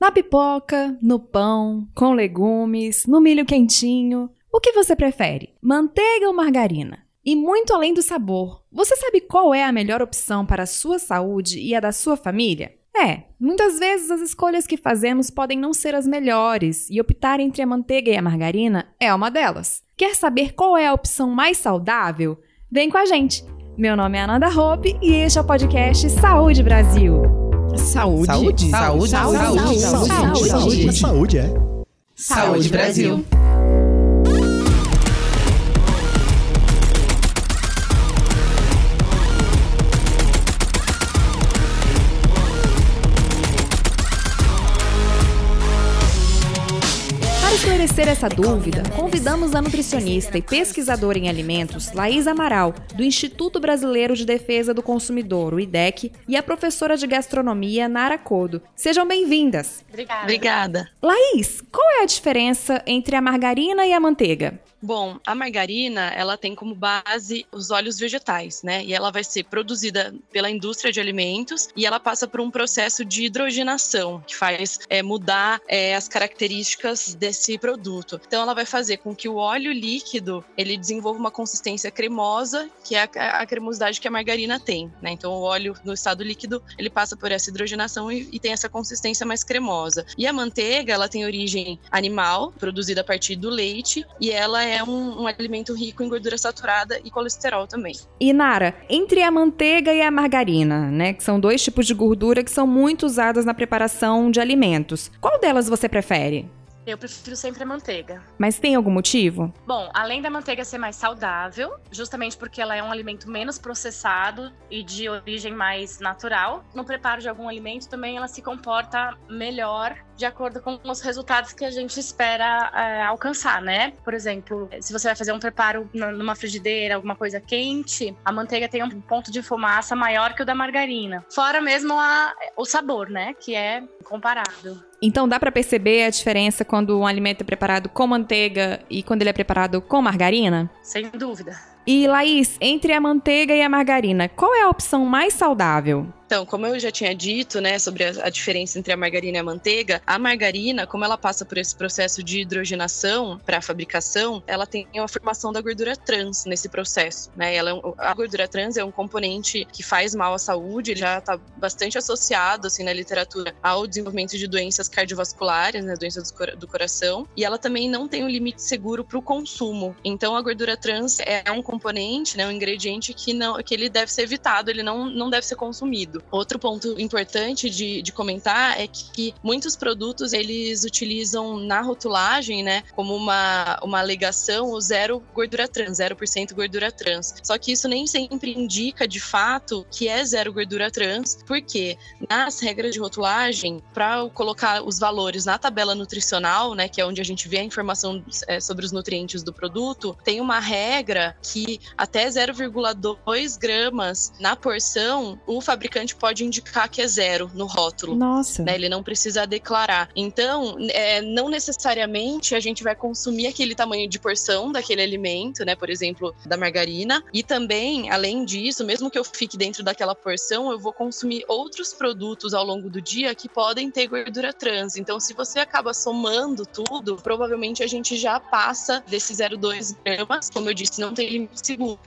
Na pipoca, no pão, com legumes, no milho quentinho. O que você prefere? Manteiga ou margarina? E muito além do sabor, você sabe qual é a melhor opção para a sua saúde e a da sua família? É, muitas vezes as escolhas que fazemos podem não ser as melhores e optar entre a manteiga e a margarina é uma delas. Quer saber qual é a opção mais saudável? Vem com a gente! Meu nome é Ananda Hope e este é o podcast Saúde Brasil. Saúde. Saúde. Saúde. Saúde. Saúde. Saúde. Saúde. Saúde, é. Saúde Brasil. Para esclarecer essa dúvida, convidamos a nutricionista e pesquisadora em alimentos Laís Amaral, do Instituto Brasileiro de Defesa do Consumidor, o IDEC, e a professora de gastronomia Nara Codo. Sejam bem-vindas. Obrigada. Obrigada. Laís, qual é a diferença entre a margarina e a manteiga? Bom, a margarina, ela tem como base os óleos vegetais, né? E ela vai ser produzida pela indústria de alimentos e ela passa por um processo de hidrogenação, que faz é, mudar é, as características desse produto. Então, ela vai fazer com que o óleo líquido, ele desenvolva uma consistência cremosa, que é a, a cremosidade que a margarina tem, né? Então, o óleo no estado líquido, ele passa por essa hidrogenação e, e tem essa consistência mais cremosa. E a manteiga, ela tem origem animal, produzida a partir do leite, e ela é um, um, alimento rico em gordura saturada e colesterol também. E Nara, entre a manteiga e a margarina, né, que são dois tipos de gordura que são muito usadas na preparação de alimentos, qual delas você prefere? Eu prefiro sempre a manteiga. Mas tem algum motivo? Bom, além da manteiga ser mais saudável, justamente porque ela é um alimento menos processado e de origem mais natural, no preparo de algum alimento também ela se comporta melhor de acordo com os resultados que a gente espera é, alcançar, né? Por exemplo, se você vai fazer um preparo numa frigideira, alguma coisa quente, a manteiga tem um ponto de fumaça maior que o da margarina. Fora mesmo a, o sabor, né? Que é comparado. Então dá para perceber a diferença quando um alimento é preparado com manteiga e quando ele é preparado com margarina? Sem dúvida. E Laís, entre a manteiga e a margarina, qual é a opção mais saudável? Então, como eu já tinha dito, né, sobre a, a, diferença entre a margarina e a manteiga, a margarina, como ela passa por esse processo de hidrogenação para a fabricação, ela tem a formação da gordura trans nesse processo, né? Ela é a gordura trans é um componente que faz mal à saúde, já está bastante associado assim na literatura ao desenvolvimento de doenças cardiovasculares, né, doenças do, do coração, e ela também não tem um limite seguro para o consumo. Então, a gordura trans é um componente, né, um ingrediente que não que ele deve ser evitado, ele não, não deve ser consumido. Outro ponto importante de, de comentar é que muitos produtos eles utilizam na rotulagem, né, como uma, uma alegação o zero gordura trans, 0% gordura trans. Só que isso nem sempre indica de fato que é zero gordura trans, porque nas regras de rotulagem, para colocar os valores na tabela nutricional, né, que é onde a gente vê a informação é, sobre os nutrientes do produto, tem uma regra que até 0,2 gramas na porção, o fabricante pode indicar que é zero no rótulo. Nossa. Né? Ele não precisa declarar. Então, é, não necessariamente a gente vai consumir aquele tamanho de porção daquele alimento, né? Por exemplo, da margarina. E também, além disso, mesmo que eu fique dentro daquela porção, eu vou consumir outros produtos ao longo do dia que podem ter gordura trans. Então, se você acaba somando tudo, provavelmente a gente já passa desse 0,2 gramas. Como eu disse, não tem limite seguro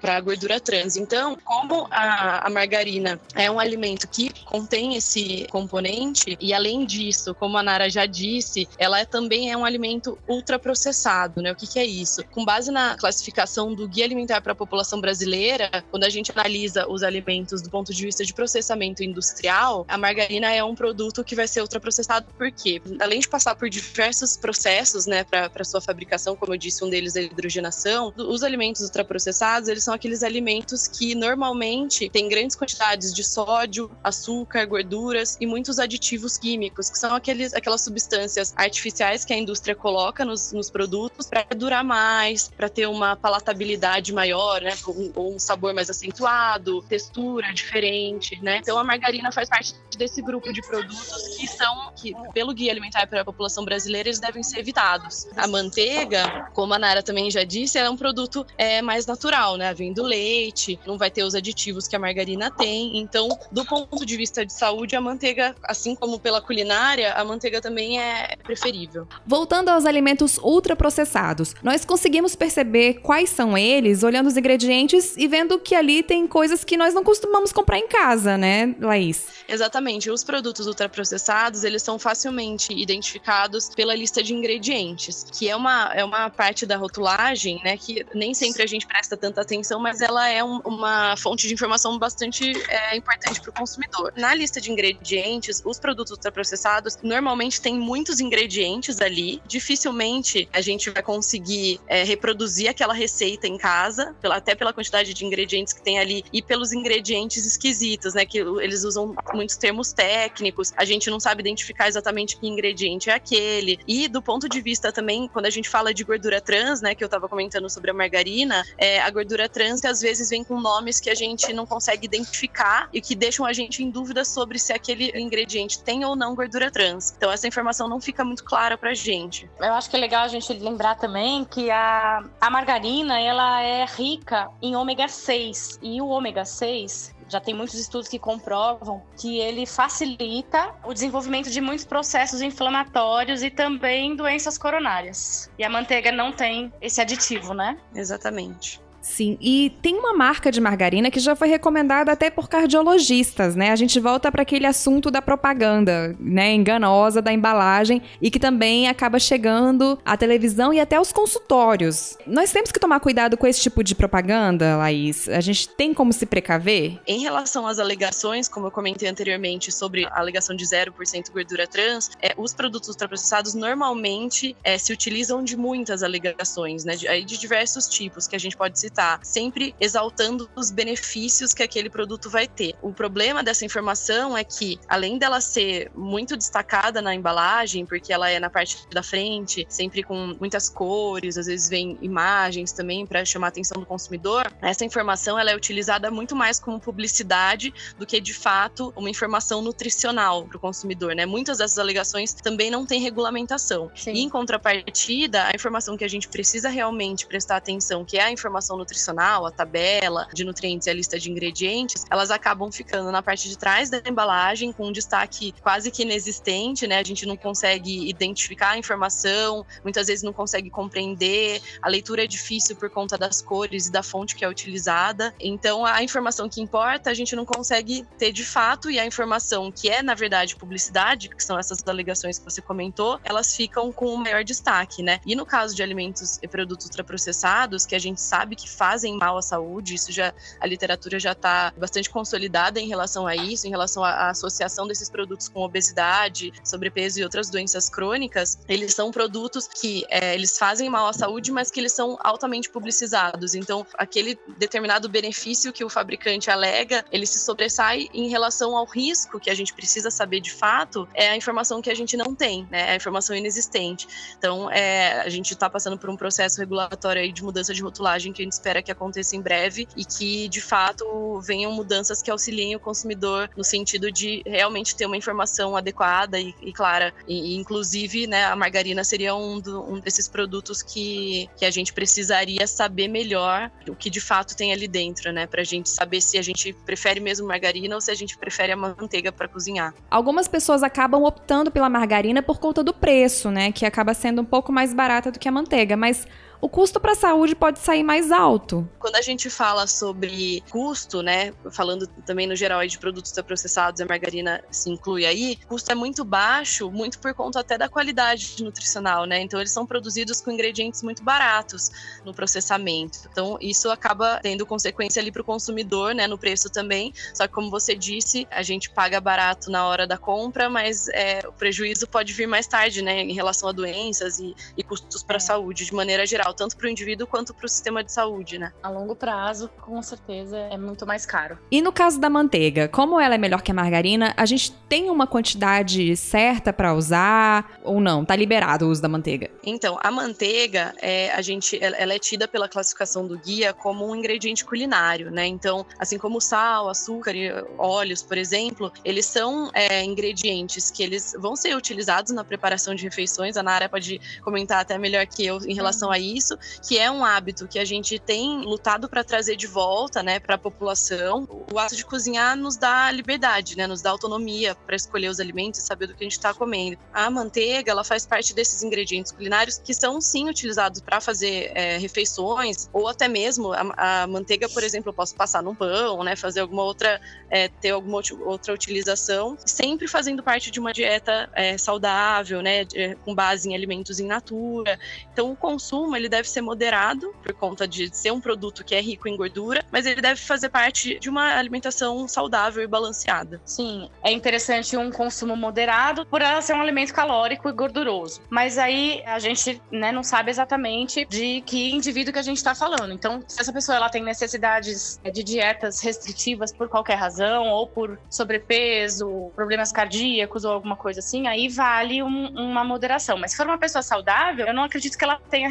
para a gordura trans. Então, como a, a margarina é um alimento que contém esse componente e além disso, como a Nara já disse, ela é, também é um alimento ultraprocessado, né? O que, que é isso? Com base na classificação do Guia Alimentar para a População Brasileira, quando a gente analisa os alimentos do ponto de vista de processamento industrial, a margarina é um produto que vai ser ultraprocessado porque, além de passar por diversos processos, né, para sua fabricação, como eu disse, um deles é a hidrogenação, os alimentos ultraprocessados, eles são aqueles alimentos que normalmente têm grandes quantidades de sódio, açúcar, gorduras e muitos aditivos químicos, que são aqueles, aquelas substâncias artificiais que a indústria coloca nos, nos produtos para durar mais, para ter uma palatabilidade maior, né, ou um sabor mais acentuado, textura diferente, né? Então a margarina faz parte desse grupo de produtos que são, que pelo Guia Alimentar para a População Brasileira, eles devem ser evitados. A manteiga, como a Nara também já disse, é um produto é, mais natural, né? Vem do leite, não vai ter os aditivos que a margarina tem, então do ponto de vista de saúde, a manteiga, assim como pela culinária, a manteiga também é preferível. Voltando aos alimentos ultraprocessados, nós conseguimos perceber quais são eles olhando os ingredientes e vendo que ali tem coisas que nós não costumamos comprar em casa, né, Laís? Exatamente. Os produtos ultraprocessados, eles são facilmente identificados pela lista de ingredientes, que é uma, é uma parte da rotulagem, né, que nem sempre a gente presta tanta atenção, mas ela é um, uma fonte de informação bastante é, importante para o consumidor. Na lista de ingredientes, os produtos ultraprocessados normalmente têm muitos ingredientes ali. Dificilmente a gente vai conseguir é, reproduzir aquela receita em casa, pela, até pela quantidade de ingredientes que tem ali e pelos ingredientes esquisitos, né? Que eles usam muitos termos técnicos. A gente não sabe identificar exatamente que ingrediente é aquele. E do ponto de vista também, quando a gente fala de gordura trans, né? Que eu estava comentando sobre a margarina, é, a gordura trans às vezes vem com nomes que a gente não consegue identificar e que deixam a gente em dúvida sobre se aquele ingrediente tem ou não gordura trans. Então essa informação não fica muito clara pra gente. Eu acho que é legal a gente lembrar também que a, a margarina, ela é rica em ômega 6 e o ômega 6 já tem muitos estudos que comprovam que ele facilita o desenvolvimento de muitos processos inflamatórios e também doenças coronárias. E a manteiga não tem esse aditivo, né? Exatamente. Sim, e tem uma marca de margarina que já foi recomendada até por cardiologistas, né? A gente volta para aquele assunto da propaganda, né, enganosa da embalagem e que também acaba chegando à televisão e até aos consultórios. Nós temos que tomar cuidado com esse tipo de propaganda, Laís. A gente tem como se precaver? Em relação às alegações, como eu comentei anteriormente sobre a alegação de 0% gordura trans, é, os produtos ultraprocessados normalmente é, se utilizam de muitas alegações, né, de, de diversos tipos que a gente pode está sempre exaltando os benefícios que aquele produto vai ter. O problema dessa informação é que, além dela ser muito destacada na embalagem, porque ela é na parte da frente, sempre com muitas cores, às vezes vem imagens também para chamar a atenção do consumidor, essa informação ela é utilizada muito mais como publicidade do que de fato uma informação nutricional para o consumidor, né? Muitas dessas alegações também não têm regulamentação. Sim. E em contrapartida, a informação que a gente precisa realmente prestar atenção, que é a informação nutricional, a tabela de nutrientes e a lista de ingredientes, elas acabam ficando na parte de trás da embalagem com um destaque quase que inexistente, né? A gente não consegue identificar a informação, muitas vezes não consegue compreender, a leitura é difícil por conta das cores e da fonte que é utilizada. Então, a informação que importa a gente não consegue ter de fato e a informação que é, na verdade, publicidade, que são essas alegações que você comentou, elas ficam com o maior destaque, né? E no caso de alimentos e produtos ultraprocessados, que a gente sabe que fazem mal à saúde. Isso já a literatura já está bastante consolidada em relação a isso, em relação à associação desses produtos com obesidade, sobrepeso e outras doenças crônicas. Eles são produtos que é, eles fazem mal à saúde, mas que eles são altamente publicizados. Então, aquele determinado benefício que o fabricante alega, ele se sobressai em relação ao risco que a gente precisa saber de fato, é a informação que a gente não tem, né? É a informação inexistente. Então, é, a gente está passando por um processo regulatório de mudança de rotulagem que a gente espera que aconteça em breve e que, de fato, venham mudanças que auxiliem o consumidor no sentido de realmente ter uma informação adequada e, e clara. E, inclusive, né, a margarina seria um, do, um desses produtos que, que a gente precisaria saber melhor o que de fato tem ali dentro, né? Pra gente saber se a gente prefere mesmo margarina ou se a gente prefere a manteiga para cozinhar. Algumas pessoas acabam optando pela margarina por conta do preço, né? Que acaba sendo um pouco mais barata do que a manteiga, mas o custo para a saúde pode sair mais alto. Quando a gente fala sobre custo, né, falando também no geral de produtos processados, a margarina se inclui aí, o custo é muito baixo, muito por conta até da qualidade nutricional, né? Então eles são produzidos com ingredientes muito baratos no processamento. Então isso acaba tendo consequência ali para o consumidor, né, no preço também. Só que como você disse, a gente paga barato na hora da compra, mas é, o prejuízo pode vir mais tarde, né, em relação a doenças e, e custos para a é. saúde de maneira geral tanto para o indivíduo quanto para o sistema de saúde, né? A longo prazo, com certeza, é muito mais caro. E no caso da manteiga, como ela é melhor que a margarina, a gente tem uma quantidade certa para usar ou não? Tá liberado o uso da manteiga? Então, a manteiga, é, a gente, ela é tida pela classificação do guia como um ingrediente culinário, né? Então, assim como sal, açúcar e óleos, por exemplo, eles são é, ingredientes que eles vão ser utilizados na preparação de refeições. A Nara pode comentar até melhor que eu em relação a isso isso, que é um hábito que a gente tem lutado para trazer de volta, né, para a população. O ato de cozinhar nos dá liberdade, né, nos dá autonomia para escolher os alimentos e saber do que a gente está comendo. A manteiga, ela faz parte desses ingredientes culinários que são sim utilizados para fazer é, refeições ou até mesmo a, a, manteiga, por exemplo, eu posso passar num pão, né, fazer alguma outra, é, ter alguma outra utilização, sempre fazendo parte de uma dieta é, saudável, né, com base em alimentos in natura. Então, o consumo ele deve ser moderado por conta de ser um produto que é rico em gordura, mas ele deve fazer parte de uma alimentação saudável e balanceada. Sim, é interessante um consumo moderado por ela ser um alimento calórico e gorduroso. Mas aí a gente né, não sabe exatamente de que indivíduo que a gente está falando. Então, se essa pessoa ela tem necessidades é, de dietas restritivas por qualquer razão, ou por sobrepeso, problemas cardíacos ou alguma coisa assim, aí vale um, uma moderação. Mas se for uma pessoa saudável, eu não acredito que ela tenha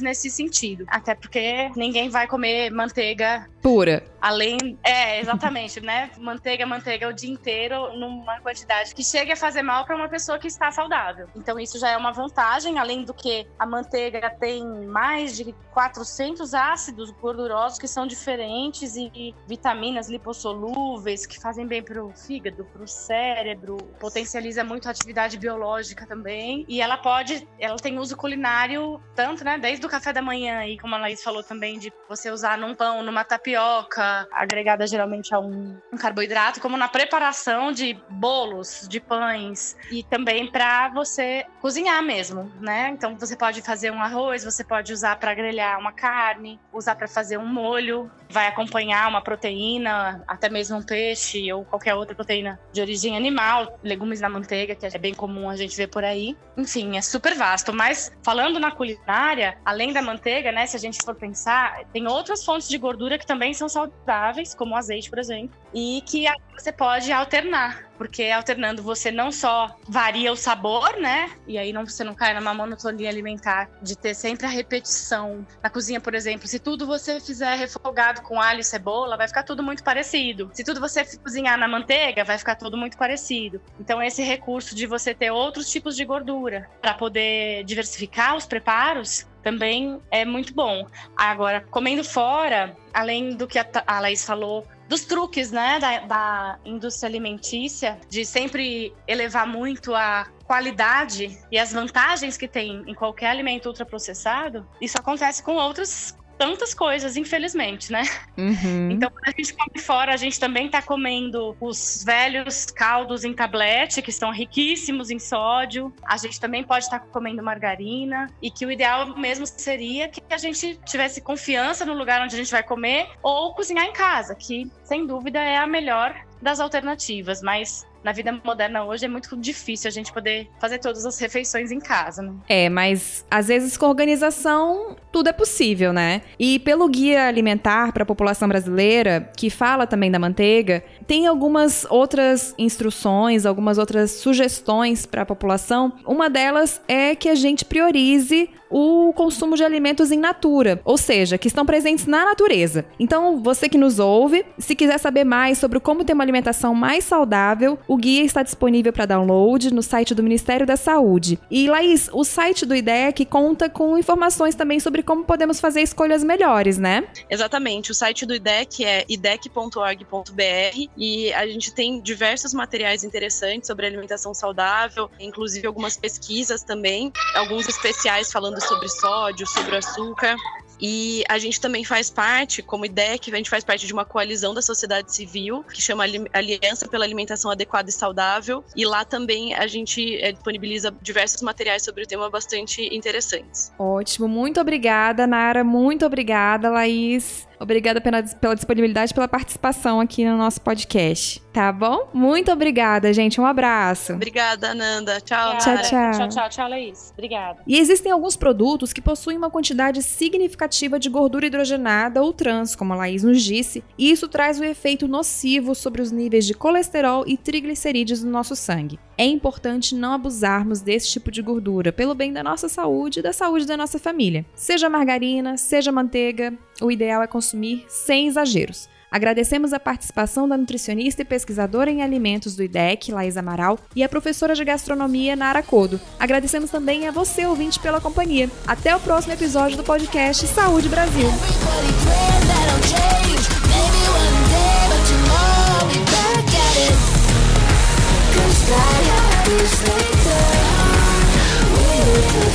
nesse sentido. Até porque ninguém vai comer manteiga pura. Além. É, exatamente, né? Manteiga, manteiga o dia inteiro, numa quantidade que chegue a fazer mal para uma pessoa que está saudável. Então, isso já é uma vantagem, além do que a manteiga tem mais de 400 ácidos gordurosos que são diferentes e vitaminas lipossolúveis que fazem bem para o fígado, para o cérebro, potencializa muito a atividade biológica também. E ela pode, ela tem uso culinário tanto, né, desde o café da manhã e como a Laís falou também de você usar num pão, numa tapioca, agregada geralmente a um, um carboidrato, como na preparação de bolos, de pães e também para você cozinhar mesmo, né? Então você pode fazer um arroz, você pode usar para grelhar uma carne, usar para fazer um molho, vai acompanhar uma proteína, até mesmo um peixe ou qualquer outra proteína de origem animal, legumes na manteiga, que é bem comum a gente ver por aí. Enfim, é super vasto. Mas falando na culinária, além da manteiga, né, se a gente for pensar, tem outras fontes de gordura que também são saudáveis, como o azeite, por exemplo, e que você pode alternar porque alternando você não só varia o sabor, né? E aí não, você não cai numa monotonia alimentar de ter sempre a repetição. Na cozinha, por exemplo, se tudo você fizer refogado com alho e cebola, vai ficar tudo muito parecido. Se tudo você cozinhar na manteiga, vai ficar tudo muito parecido. Então esse recurso de você ter outros tipos de gordura para poder diversificar os preparos também é muito bom. Agora, comendo fora, além do que a Laís falou dos truques, né, da, da indústria alimentícia, de sempre elevar muito a qualidade e as vantagens que tem em qualquer alimento ultraprocessado, isso acontece com outros tantas coisas, infelizmente, né? Uhum. Então, quando a gente come fora, a gente também tá comendo os velhos caldos em tablete, que são riquíssimos em sódio. A gente também pode estar tá comendo margarina. E que o ideal mesmo seria que a gente tivesse confiança no lugar onde a gente vai comer ou cozinhar em casa, que sem dúvida é a melhor das alternativas. Mas na vida moderna hoje é muito difícil a gente poder fazer todas as refeições em casa, né? É, mas às vezes com organização tudo é possível, né? E pelo guia alimentar para a população brasileira, que fala também da manteiga, tem algumas outras instruções, algumas outras sugestões para a população. Uma delas é que a gente priorize o consumo de alimentos em natura, ou seja, que estão presentes na natureza. Então, você que nos ouve, se quiser saber mais sobre como ter uma alimentação mais saudável, o guia está disponível para download no site do Ministério da Saúde. E Laís, o site do IDEC conta com informações também sobre como podemos fazer escolhas melhores, né? Exatamente. O site do IDEC é idec.org.br e a gente tem diversos materiais interessantes sobre alimentação saudável, inclusive algumas pesquisas também, alguns especiais falando sobre sódio, sobre açúcar. E a gente também faz parte, como IDEC, a gente faz parte de uma coalizão da sociedade civil, que chama Aliança pela Alimentação Adequada e Saudável. E lá também a gente é, disponibiliza diversos materiais sobre o tema bastante interessantes. Ótimo, muito obrigada, Nara. Muito obrigada, Laís. Obrigada pela, pela disponibilidade e pela participação aqui no nosso podcast. Tá bom? Muito obrigada, gente. Um abraço. Obrigada, Ananda. Tchau, tchau, tchau. Tchau, tchau, tchau, Laís. Obrigada. E existem alguns produtos que possuem uma quantidade significativa de gordura hidrogenada ou trans, como a Laís nos disse, e isso traz um efeito nocivo sobre os níveis de colesterol e triglicerídeos no nosso sangue. É importante não abusarmos desse tipo de gordura, pelo bem da nossa saúde e da saúde da nossa família. Seja margarina, seja manteiga, o ideal é consumir sem exageros. Agradecemos a participação da nutricionista e pesquisadora em alimentos do IDEC, Laís Amaral, e a professora de gastronomia, Nara Codo. Agradecemos também a você, ouvinte, pela companhia. Até o próximo episódio do podcast Saúde Brasil.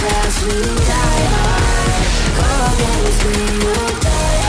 fast we die hard Go against we'll die